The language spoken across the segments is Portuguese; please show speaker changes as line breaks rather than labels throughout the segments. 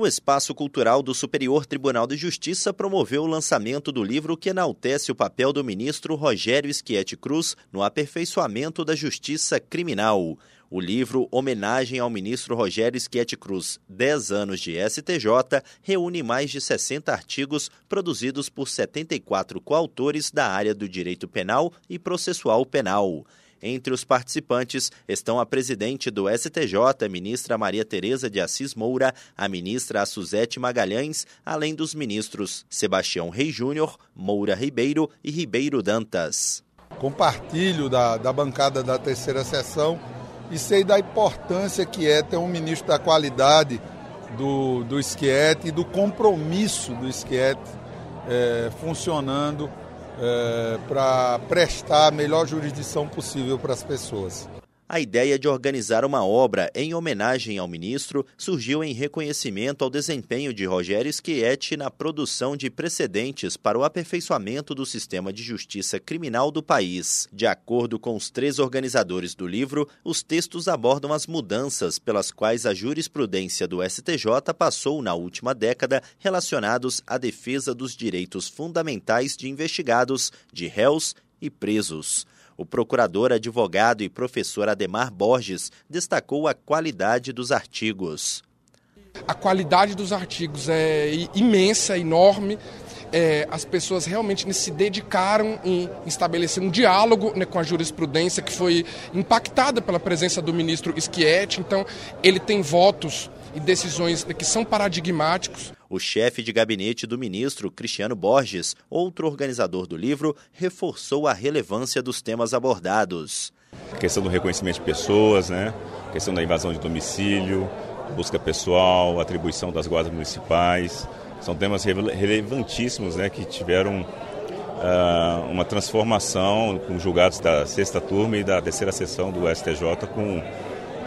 O Espaço Cultural do Superior Tribunal de Justiça promoveu o lançamento do livro que enaltece o papel do ministro Rogério Schietti Cruz no aperfeiçoamento da justiça criminal. O livro Homenagem ao ministro Rogério Schietti Cruz, 10 anos de STJ, reúne mais de 60 artigos produzidos por 74 coautores da área do direito penal e processual penal. Entre os participantes estão a presidente do STJ, ministra Maria Tereza de Assis Moura, a ministra Suzete Magalhães, além dos ministros Sebastião Rei Júnior, Moura Ribeiro e Ribeiro Dantas.
Compartilho da, da bancada da terceira sessão e sei da importância que é ter um ministro da qualidade do, do e do compromisso do Schietti é, funcionando é, para prestar a melhor jurisdição possível para as pessoas.
A ideia de organizar uma obra em homenagem ao ministro surgiu em reconhecimento ao desempenho de Rogério Schietti na produção de precedentes para o aperfeiçoamento do sistema de justiça criminal do país. De acordo com os três organizadores do livro, os textos abordam as mudanças pelas quais a jurisprudência do STJ passou na última década relacionados à defesa dos direitos fundamentais de investigados, de réus e presos. O procurador, advogado e professor Ademar Borges destacou a qualidade dos artigos.
A qualidade dos artigos é imensa, enorme. É, as pessoas realmente se dedicaram em estabelecer um diálogo né, com a jurisprudência que foi impactada pela presença do ministro Schietti. Então, ele tem votos e decisões que são paradigmáticos.
O chefe de gabinete do ministro, Cristiano Borges, outro organizador do livro, reforçou a relevância dos temas abordados.
A questão do reconhecimento de pessoas, né? a questão da invasão de domicílio, busca pessoal, atribuição das guardas municipais. São temas relevantíssimos né, que tiveram uh, uma transformação com julgados da sexta turma e da terceira sessão do STJ com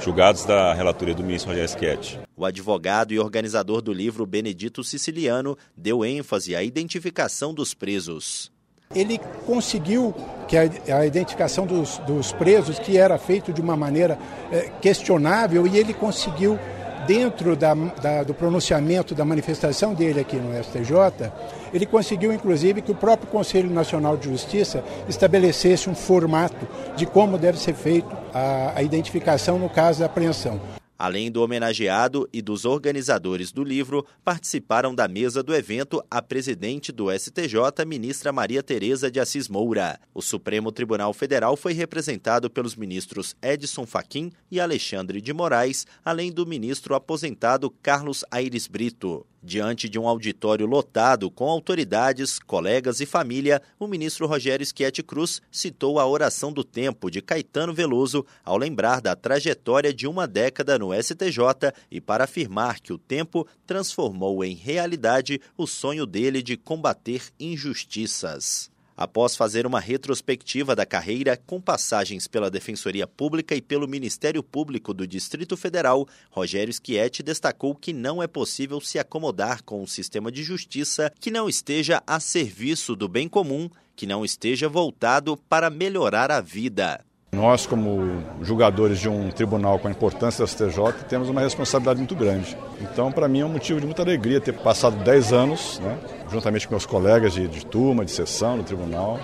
julgados da relatoria do ministro Rogério Schietti.
O advogado e organizador do livro, Benedito Siciliano, deu ênfase à identificação dos presos.
Ele conseguiu que a, a identificação dos, dos, presos, que era feito de uma maneira é, questionável, e ele conseguiu dentro da, da, do pronunciamento da manifestação dele aqui no STJ, ele conseguiu inclusive que o próprio Conselho Nacional de Justiça estabelecesse um formato de como deve ser feito a, a identificação no caso da apreensão.
Além do homenageado e dos organizadores do livro, participaram da mesa do evento a presidente do STJ, ministra Maria Tereza de Assis Moura. O Supremo Tribunal Federal foi representado pelos ministros Edson Fachin e Alexandre de Moraes, além do ministro aposentado Carlos Aires Brito. Diante de um auditório lotado com autoridades, colegas e família, o ministro Rogério Schietti Cruz citou a oração do tempo de Caetano Veloso ao lembrar da trajetória de uma década no STJ e para afirmar que o tempo transformou em realidade o sonho dele de combater injustiças. Após fazer uma retrospectiva da carreira com passagens pela Defensoria Pública e pelo Ministério Público do Distrito Federal, Rogério Schietti destacou que não é possível se acomodar com um sistema de justiça que não esteja a serviço do bem comum, que não esteja voltado para melhorar a vida.
Nós, como julgadores de um tribunal com a importância da STJ, temos uma responsabilidade muito grande. Então, para mim, é um motivo de muita alegria ter passado 10 anos, né, juntamente com meus colegas de, de turma, de sessão no tribunal,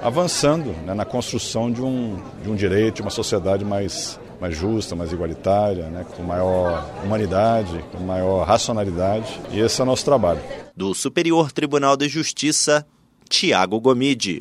avançando né, na construção de um, de um direito, de uma sociedade mais, mais justa, mais igualitária, né, com maior humanidade, com maior racionalidade. E esse é o nosso trabalho.
Do Superior Tribunal de Justiça, Tiago Gomide.